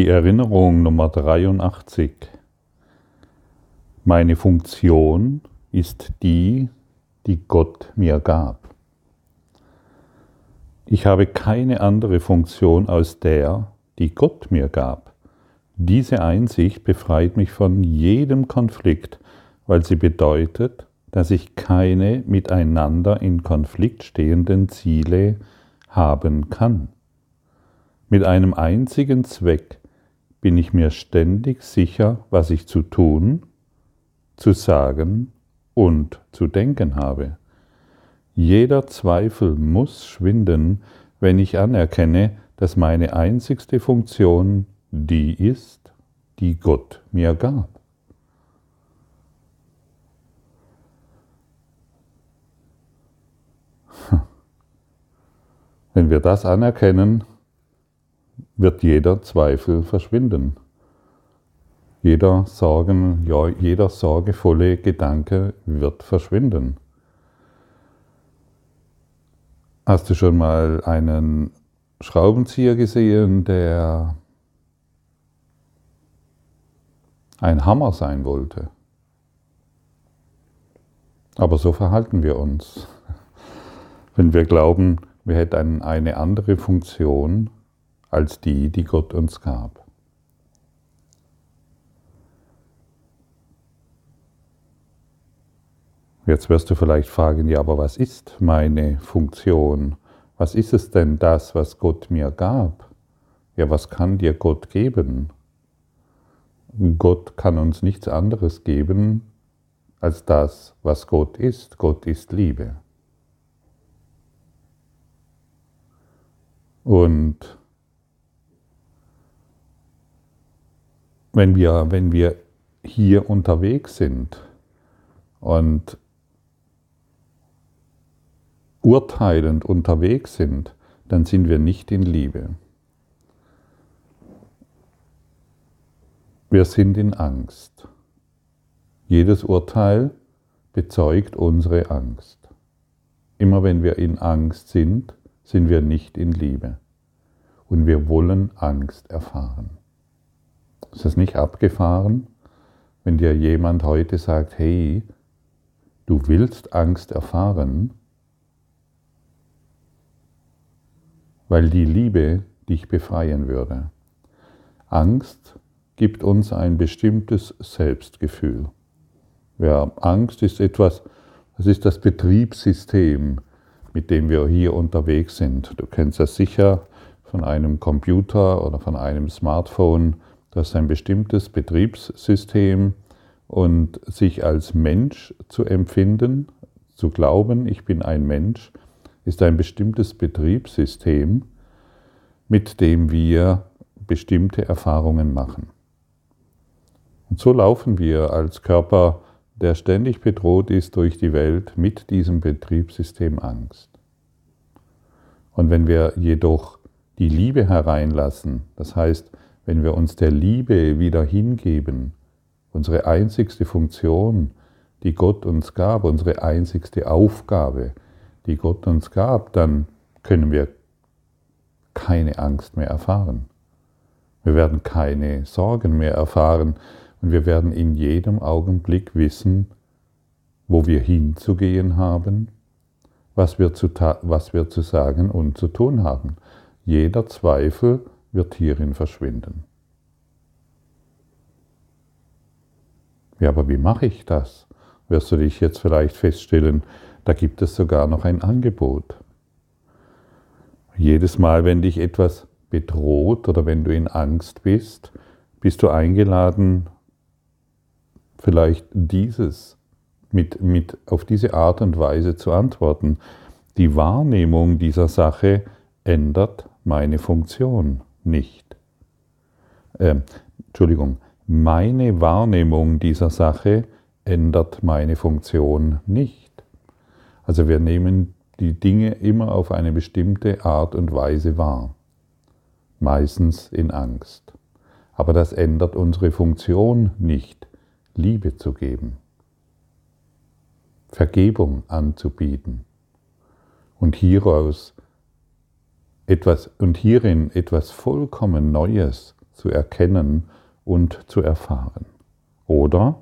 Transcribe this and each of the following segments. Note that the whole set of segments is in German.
Die Erinnerung Nummer 83. Meine Funktion ist die, die Gott mir gab. Ich habe keine andere Funktion aus der, die Gott mir gab. Diese Einsicht befreit mich von jedem Konflikt, weil sie bedeutet, dass ich keine miteinander in Konflikt stehenden Ziele haben kann. Mit einem einzigen Zweck, bin ich mir ständig sicher, was ich zu tun, zu sagen und zu denken habe. Jeder Zweifel muss schwinden, wenn ich anerkenne, dass meine einzigste Funktion die ist, die Gott mir gab. Wenn wir das anerkennen, wird jeder Zweifel verschwinden. Jeder, Sorgen, ja, jeder sorgevolle Gedanke wird verschwinden. Hast du schon mal einen Schraubenzieher gesehen, der ein Hammer sein wollte? Aber so verhalten wir uns. Wenn wir glauben, wir hätten eine andere Funktion, als die, die Gott uns gab. Jetzt wirst du vielleicht fragen, ja, aber was ist meine Funktion? Was ist es denn das, was Gott mir gab? Ja, was kann dir Gott geben? Gott kann uns nichts anderes geben als das, was Gott ist. Gott ist Liebe. Und wenn wir, wenn wir hier unterwegs sind und urteilend unterwegs sind, dann sind wir nicht in Liebe. Wir sind in Angst. Jedes Urteil bezeugt unsere Angst. Immer wenn wir in Angst sind, sind wir nicht in Liebe. Und wir wollen Angst erfahren. Ist es nicht abgefahren, wenn dir jemand heute sagt, hey, du willst Angst erfahren, weil die Liebe dich befreien würde. Angst gibt uns ein bestimmtes Selbstgefühl. Ja, Angst ist etwas, das ist das Betriebssystem, mit dem wir hier unterwegs sind. Du kennst das sicher von einem Computer oder von einem Smartphone das ist ein bestimmtes Betriebssystem und sich als Mensch zu empfinden, zu glauben, ich bin ein Mensch, ist ein bestimmtes Betriebssystem, mit dem wir bestimmte Erfahrungen machen. Und so laufen wir als Körper, der ständig bedroht ist durch die Welt, mit diesem Betriebssystem Angst. Und wenn wir jedoch die Liebe hereinlassen, das heißt, wenn wir uns der Liebe wieder hingeben, unsere einzigste Funktion, die Gott uns gab, unsere einzigste Aufgabe, die Gott uns gab, dann können wir keine Angst mehr erfahren. Wir werden keine Sorgen mehr erfahren und wir werden in jedem Augenblick wissen, wo wir hinzugehen haben, was wir zu, was wir zu sagen und zu tun haben. Jeder Zweifel wird hierin verschwinden. Ja, aber wie mache ich das? Wirst du dich jetzt vielleicht feststellen, da gibt es sogar noch ein Angebot. Jedes Mal, wenn dich etwas bedroht oder wenn du in Angst bist, bist du eingeladen, vielleicht dieses mit, mit auf diese Art und Weise zu antworten. Die Wahrnehmung dieser Sache ändert meine Funktion nicht. Äh, Entschuldigung, meine Wahrnehmung dieser Sache ändert meine Funktion nicht. Also wir nehmen die Dinge immer auf eine bestimmte Art und Weise wahr, meistens in Angst. Aber das ändert unsere Funktion nicht, Liebe zu geben, Vergebung anzubieten und hieraus etwas und hierin etwas vollkommen Neues zu erkennen und zu erfahren. Oder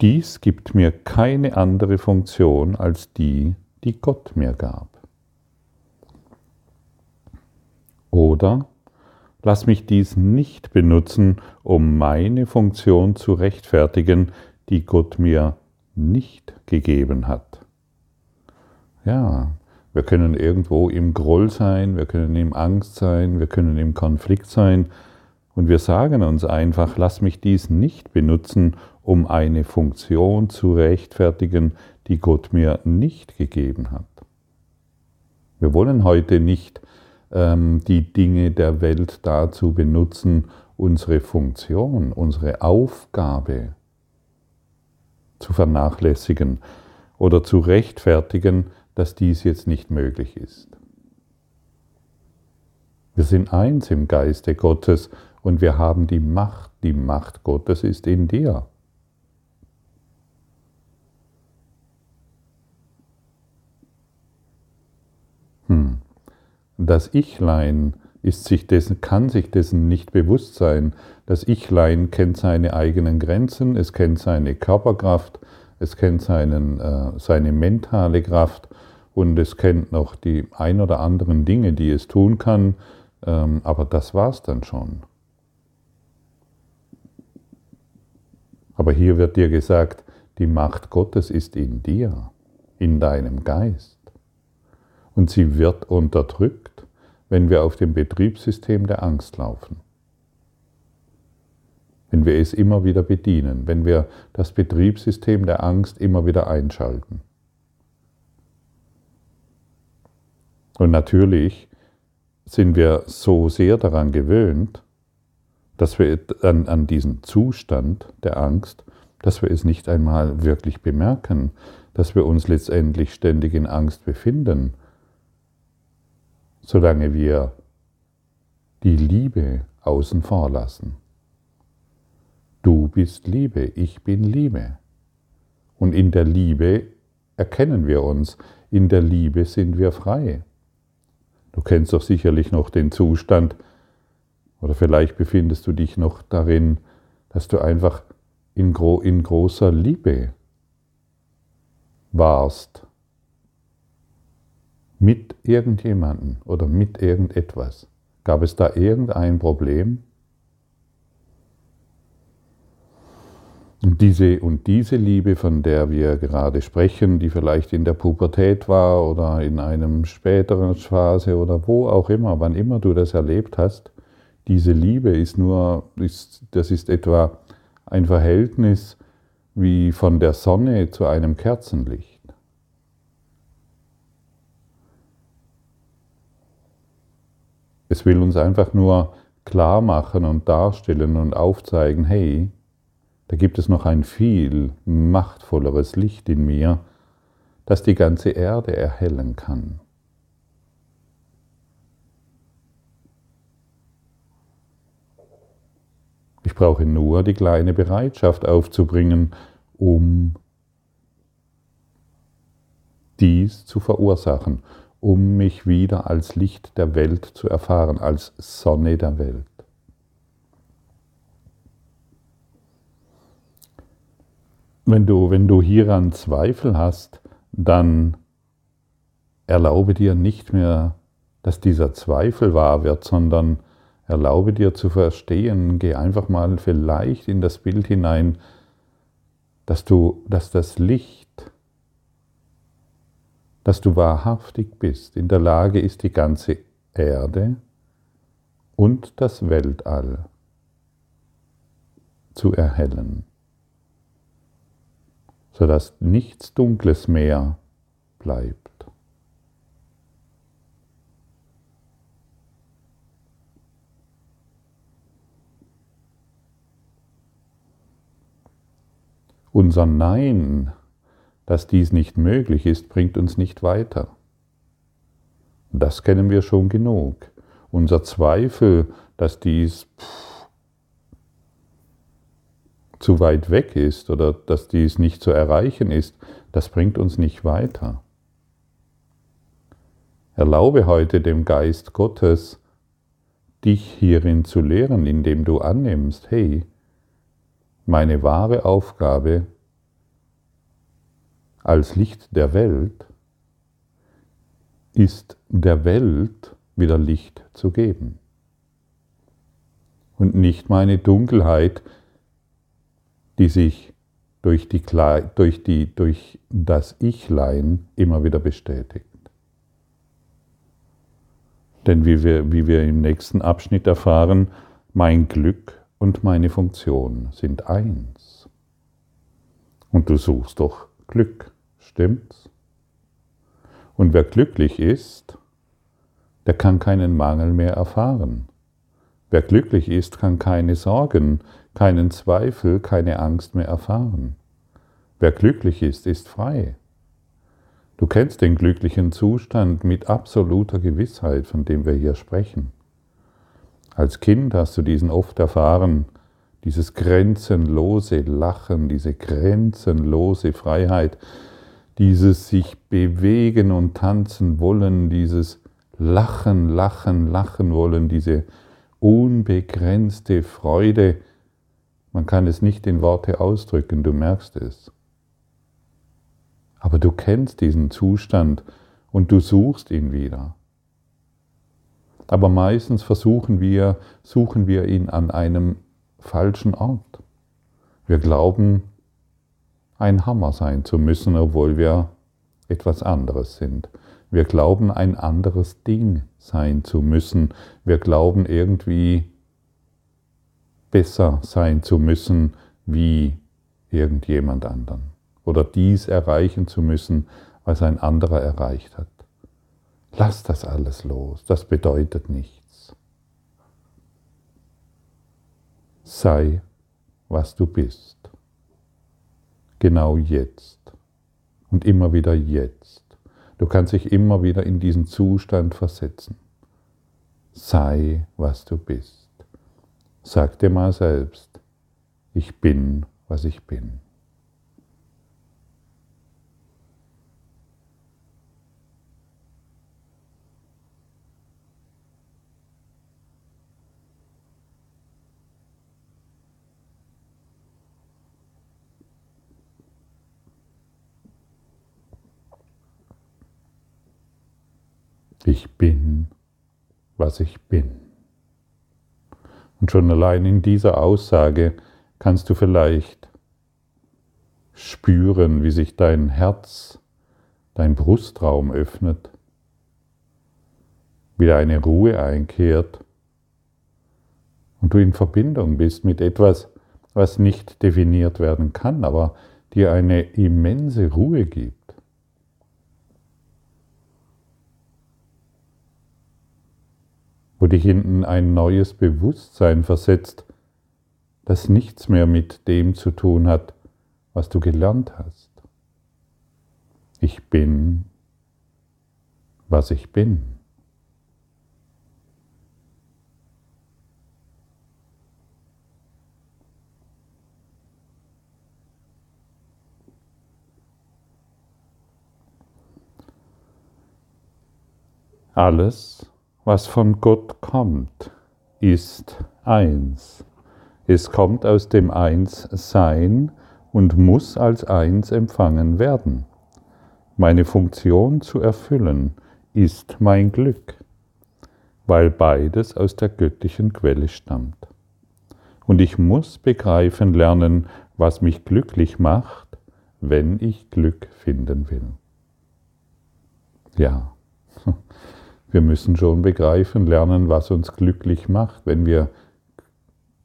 dies gibt mir keine andere Funktion als die, die Gott mir gab. Oder lass mich dies nicht benutzen, um meine Funktion zu rechtfertigen, die Gott mir nicht gegeben hat. Ja, wir können irgendwo im Groll sein, wir können im Angst sein, wir können im Konflikt sein und wir sagen uns einfach, lass mich dies nicht benutzen, um eine Funktion zu rechtfertigen, die Gott mir nicht gegeben hat. Wir wollen heute nicht ähm, die Dinge der Welt dazu benutzen, unsere Funktion, unsere Aufgabe zu vernachlässigen oder zu rechtfertigen, dass dies jetzt nicht möglich ist. Wir sind eins im Geiste Gottes und wir haben die Macht. Die Macht Gottes ist in dir. Hm. Das Ichlein ist sich dessen, kann sich dessen nicht bewusst sein. Das Ichlein kennt seine eigenen Grenzen, es kennt seine Körperkraft, es kennt seinen, äh, seine mentale Kraft und es kennt noch die ein oder anderen Dinge, die es tun kann, ähm, aber das war es dann schon. Aber hier wird dir gesagt, die Macht Gottes ist in dir, in deinem Geist. Und sie wird unterdrückt, wenn wir auf dem Betriebssystem der Angst laufen wenn wir es immer wieder bedienen, wenn wir das Betriebssystem der Angst immer wieder einschalten. Und natürlich sind wir so sehr daran gewöhnt, dass wir an, an diesen Zustand der Angst, dass wir es nicht einmal wirklich bemerken, dass wir uns letztendlich ständig in Angst befinden, solange wir die Liebe außen vor lassen. Du bist Liebe, ich bin Liebe. Und in der Liebe erkennen wir uns, in der Liebe sind wir frei. Du kennst doch sicherlich noch den Zustand, oder vielleicht befindest du dich noch darin, dass du einfach in, gro in großer Liebe warst mit irgendjemandem oder mit irgendetwas. Gab es da irgendein Problem? Und diese, und diese Liebe, von der wir gerade sprechen, die vielleicht in der Pubertät war oder in einem späteren Phase oder wo auch immer, wann immer du das erlebt hast, diese Liebe ist nur, ist, das ist etwa ein Verhältnis wie von der Sonne zu einem Kerzenlicht. Es will uns einfach nur klar machen und darstellen und aufzeigen, hey, da gibt es noch ein viel machtvolleres Licht in mir, das die ganze Erde erhellen kann. Ich brauche nur die kleine Bereitschaft aufzubringen, um dies zu verursachen, um mich wieder als Licht der Welt zu erfahren, als Sonne der Welt. Wenn du, wenn du hieran Zweifel hast, dann erlaube dir nicht mehr, dass dieser Zweifel wahr wird, sondern erlaube dir zu verstehen, geh einfach mal vielleicht in das Bild hinein, dass du, dass das Licht, dass du wahrhaftig bist, in der Lage ist, die ganze Erde und das Weltall zu erhellen sodass nichts Dunkles mehr bleibt. Unser Nein, dass dies nicht möglich ist, bringt uns nicht weiter. Das kennen wir schon genug. Unser Zweifel, dass dies pff, zu weit weg ist oder dass dies nicht zu erreichen ist, das bringt uns nicht weiter. Erlaube heute dem Geist Gottes, dich hierin zu lehren, indem du annimmst, hey, meine wahre Aufgabe als Licht der Welt ist der Welt wieder Licht zu geben und nicht meine Dunkelheit, die sich durch, die, durch, die, durch das Ichlein immer wieder bestätigt. Denn wie wir, wie wir im nächsten Abschnitt erfahren, mein Glück und meine Funktion sind eins. Und du suchst doch Glück, stimmt's? Und wer glücklich ist, der kann keinen Mangel mehr erfahren. Wer glücklich ist, kann keine Sorgen, keinen Zweifel, keine Angst mehr erfahren. Wer glücklich ist, ist frei. Du kennst den glücklichen Zustand mit absoluter Gewissheit, von dem wir hier sprechen. Als Kind hast du diesen oft erfahren, dieses grenzenlose Lachen, diese grenzenlose Freiheit, dieses sich bewegen und tanzen wollen, dieses Lachen, Lachen, Lachen wollen, diese unbegrenzte Freude. Man kann es nicht in Worte ausdrücken, du merkst es. Aber du kennst diesen Zustand und du suchst ihn wieder. Aber meistens versuchen wir, suchen wir ihn an einem falschen Ort. Wir glauben, ein Hammer sein zu müssen, obwohl wir etwas anderes sind. Wir glauben, ein anderes Ding sein zu müssen. Wir glauben irgendwie besser sein zu müssen wie irgendjemand anderen. Oder dies erreichen zu müssen, was ein anderer erreicht hat. Lass das alles los, das bedeutet nichts. Sei, was du bist. Genau jetzt. Und immer wieder jetzt. Du kannst dich immer wieder in diesen Zustand versetzen. Sei, was du bist. Sag dir mal selbst, ich bin, was ich bin. Ich bin, was ich bin. Und schon allein in dieser Aussage kannst du vielleicht spüren, wie sich dein Herz, dein Brustraum öffnet, wieder eine Ruhe einkehrt und du in Verbindung bist mit etwas, was nicht definiert werden kann, aber dir eine immense Ruhe gibt. Wo dich in ein neues Bewusstsein versetzt, das nichts mehr mit dem zu tun hat, was du gelernt hast. Ich bin, was ich bin. Alles, was von Gott kommt, ist eins. Es kommt aus dem Einssein und muss als eins empfangen werden. Meine Funktion zu erfüllen ist mein Glück, weil beides aus der göttlichen Quelle stammt. Und ich muss begreifen lernen, was mich glücklich macht, wenn ich Glück finden will. Ja, wir müssen schon begreifen, lernen, was uns glücklich macht, wenn wir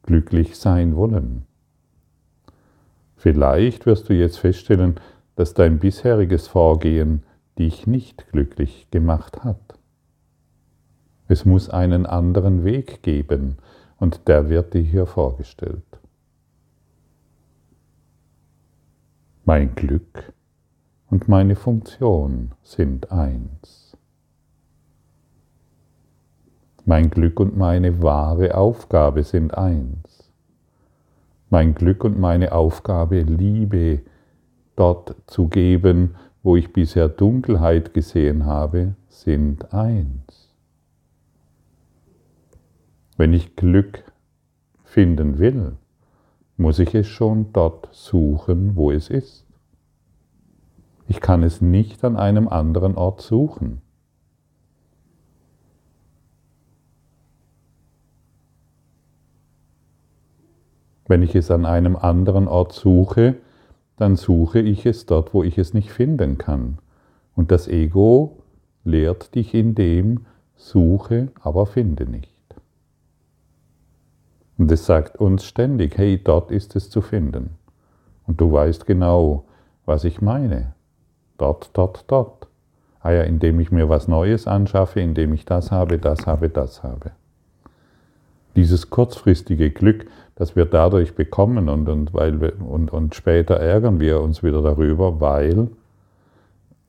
glücklich sein wollen. Vielleicht wirst du jetzt feststellen, dass dein bisheriges Vorgehen dich nicht glücklich gemacht hat. Es muss einen anderen Weg geben und der wird dir hier vorgestellt. Mein Glück und meine Funktion sind eins. Mein Glück und meine wahre Aufgabe sind eins. Mein Glück und meine Aufgabe, Liebe dort zu geben, wo ich bisher Dunkelheit gesehen habe, sind eins. Wenn ich Glück finden will, muss ich es schon dort suchen, wo es ist. Ich kann es nicht an einem anderen Ort suchen. Wenn ich es an einem anderen Ort suche, dann suche ich es dort, wo ich es nicht finden kann. Und das Ego lehrt dich in dem, suche, aber finde nicht. Und es sagt uns ständig, hey, dort ist es zu finden. Und du weißt genau, was ich meine. Dort, dort, dort. Ah ja, indem ich mir was Neues anschaffe, indem ich das habe, das habe, das habe. Dieses kurzfristige Glück, das wir dadurch bekommen und, und, weil wir, und, und später ärgern wir uns wieder darüber, weil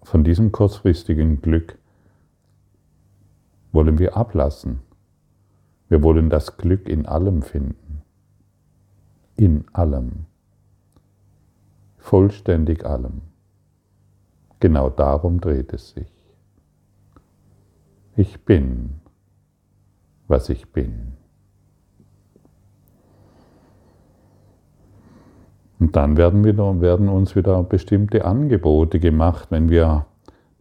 von diesem kurzfristigen Glück wollen wir ablassen. Wir wollen das Glück in allem finden. In allem. Vollständig allem. Genau darum dreht es sich. Ich bin, was ich bin. Dann werden, wieder, werden uns wieder bestimmte Angebote gemacht, wenn wir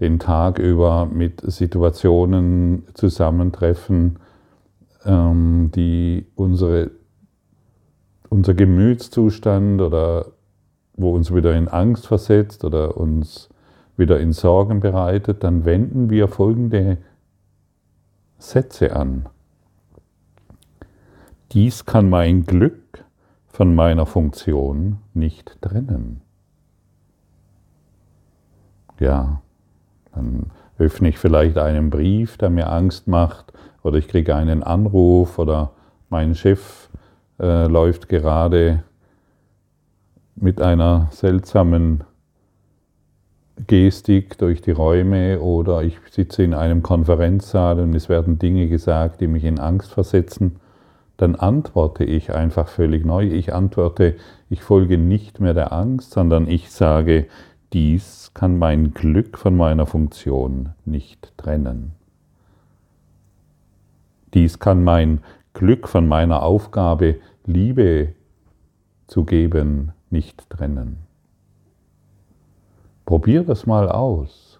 den Tag über mit Situationen zusammentreffen, ähm, die unsere, unser Gemütszustand oder wo uns wieder in Angst versetzt oder uns wieder in Sorgen bereitet, dann wenden wir folgende Sätze an. Dies kann mein Glück von meiner Funktion nicht trennen. Ja, dann öffne ich vielleicht einen Brief, der mir Angst macht, oder ich kriege einen Anruf, oder mein Chef äh, läuft gerade mit einer seltsamen Gestik durch die Räume oder ich sitze in einem Konferenzsaal und es werden Dinge gesagt, die mich in Angst versetzen dann antworte ich einfach völlig neu. Ich antworte, ich folge nicht mehr der Angst, sondern ich sage, dies kann mein Glück von meiner Funktion nicht trennen. Dies kann mein Glück von meiner Aufgabe, Liebe zu geben, nicht trennen. Probier das mal aus.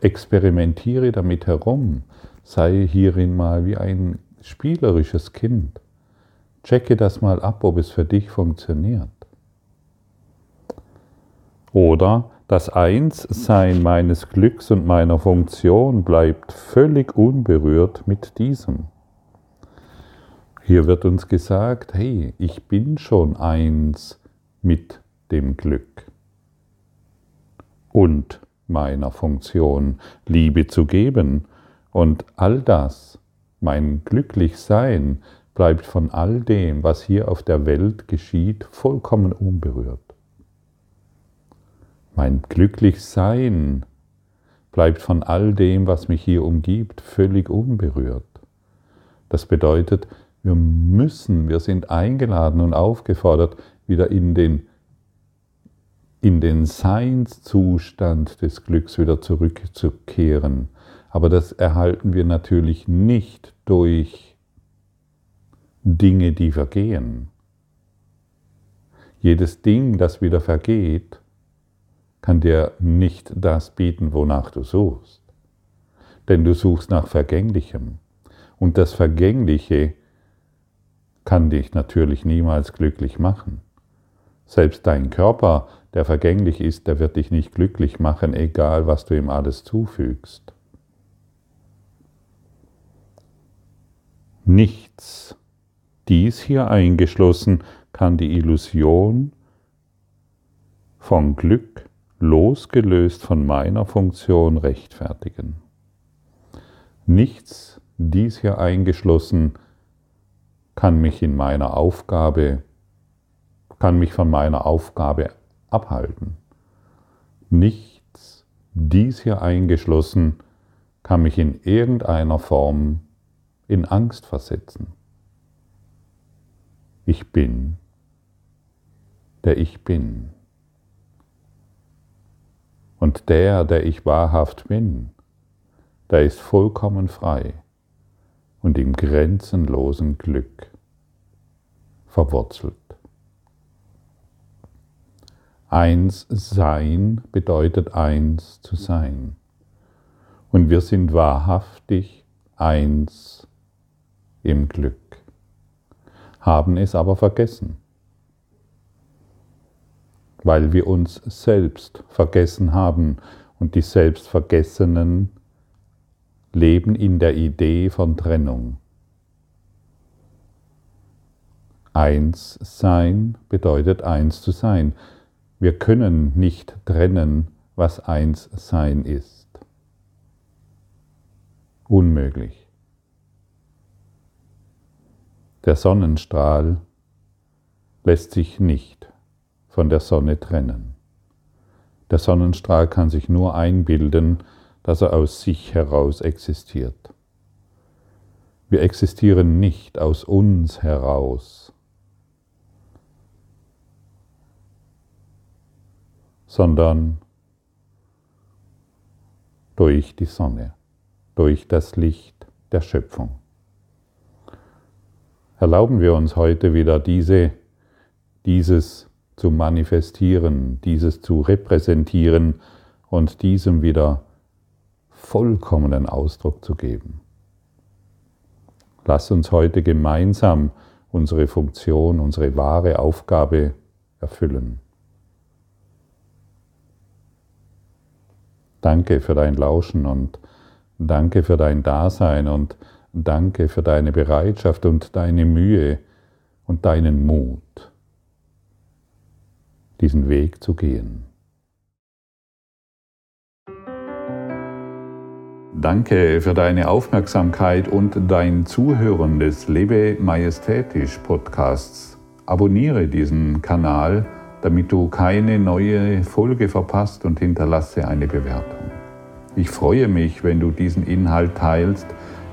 Experimentiere damit herum. Sei hierin mal wie ein spielerisches Kind. Checke das mal ab, ob es für dich funktioniert. Oder das Einssein meines Glücks und meiner Funktion bleibt völlig unberührt mit diesem. Hier wird uns gesagt, hey, ich bin schon eins mit dem Glück und meiner Funktion, Liebe zu geben. Und all das mein Glücklichsein bleibt von all dem, was hier auf der Welt geschieht, vollkommen unberührt. Mein Glücklichsein bleibt von all dem, was mich hier umgibt, völlig unberührt. Das bedeutet, wir müssen, wir sind eingeladen und aufgefordert, wieder in den, in den Seinszustand des Glücks wieder zurückzukehren aber das erhalten wir natürlich nicht durch Dinge, die vergehen. Jedes Ding, das wieder vergeht, kann dir nicht das bieten, wonach du suchst. Denn du suchst nach Vergänglichem. Und das Vergängliche kann dich natürlich niemals glücklich machen. Selbst dein Körper, der vergänglich ist, der wird dich nicht glücklich machen, egal was du ihm alles zufügst. Nichts, dies hier eingeschlossen, kann die Illusion von Glück losgelöst von meiner Funktion rechtfertigen. Nichts, dies hier eingeschlossen, kann mich in meiner Aufgabe, kann mich von meiner Aufgabe abhalten. Nichts, dies hier eingeschlossen, kann mich in irgendeiner Form in Angst versetzen. Ich bin, der ich bin. Und der, der ich wahrhaft bin, der ist vollkommen frei. und im grenzenlosen Glück verwurzelt. Eins sein bedeutet eins zu sein. Und wir sind wahrhaftig eins im Glück, haben es aber vergessen, weil wir uns selbst vergessen haben und die Selbstvergessenen leben in der Idee von Trennung. Eins sein bedeutet eins zu sein. Wir können nicht trennen, was eins sein ist. Unmöglich. Der Sonnenstrahl lässt sich nicht von der Sonne trennen. Der Sonnenstrahl kann sich nur einbilden, dass er aus sich heraus existiert. Wir existieren nicht aus uns heraus, sondern durch die Sonne, durch das Licht der Schöpfung. Erlauben wir uns heute wieder diese, dieses zu manifestieren, dieses zu repräsentieren und diesem wieder vollkommenen Ausdruck zu geben. Lass uns heute gemeinsam unsere Funktion, unsere wahre Aufgabe erfüllen. Danke für dein Lauschen und danke für dein Dasein und danke für deine Bereitschaft und deine Mühe und deinen Mut, diesen Weg zu gehen. Danke für deine Aufmerksamkeit und dein Zuhören des Lebe Majestätisch Podcasts. Abonniere diesen Kanal, damit du keine neue Folge verpasst und hinterlasse eine Bewertung. Ich freue mich, wenn du diesen Inhalt teilst,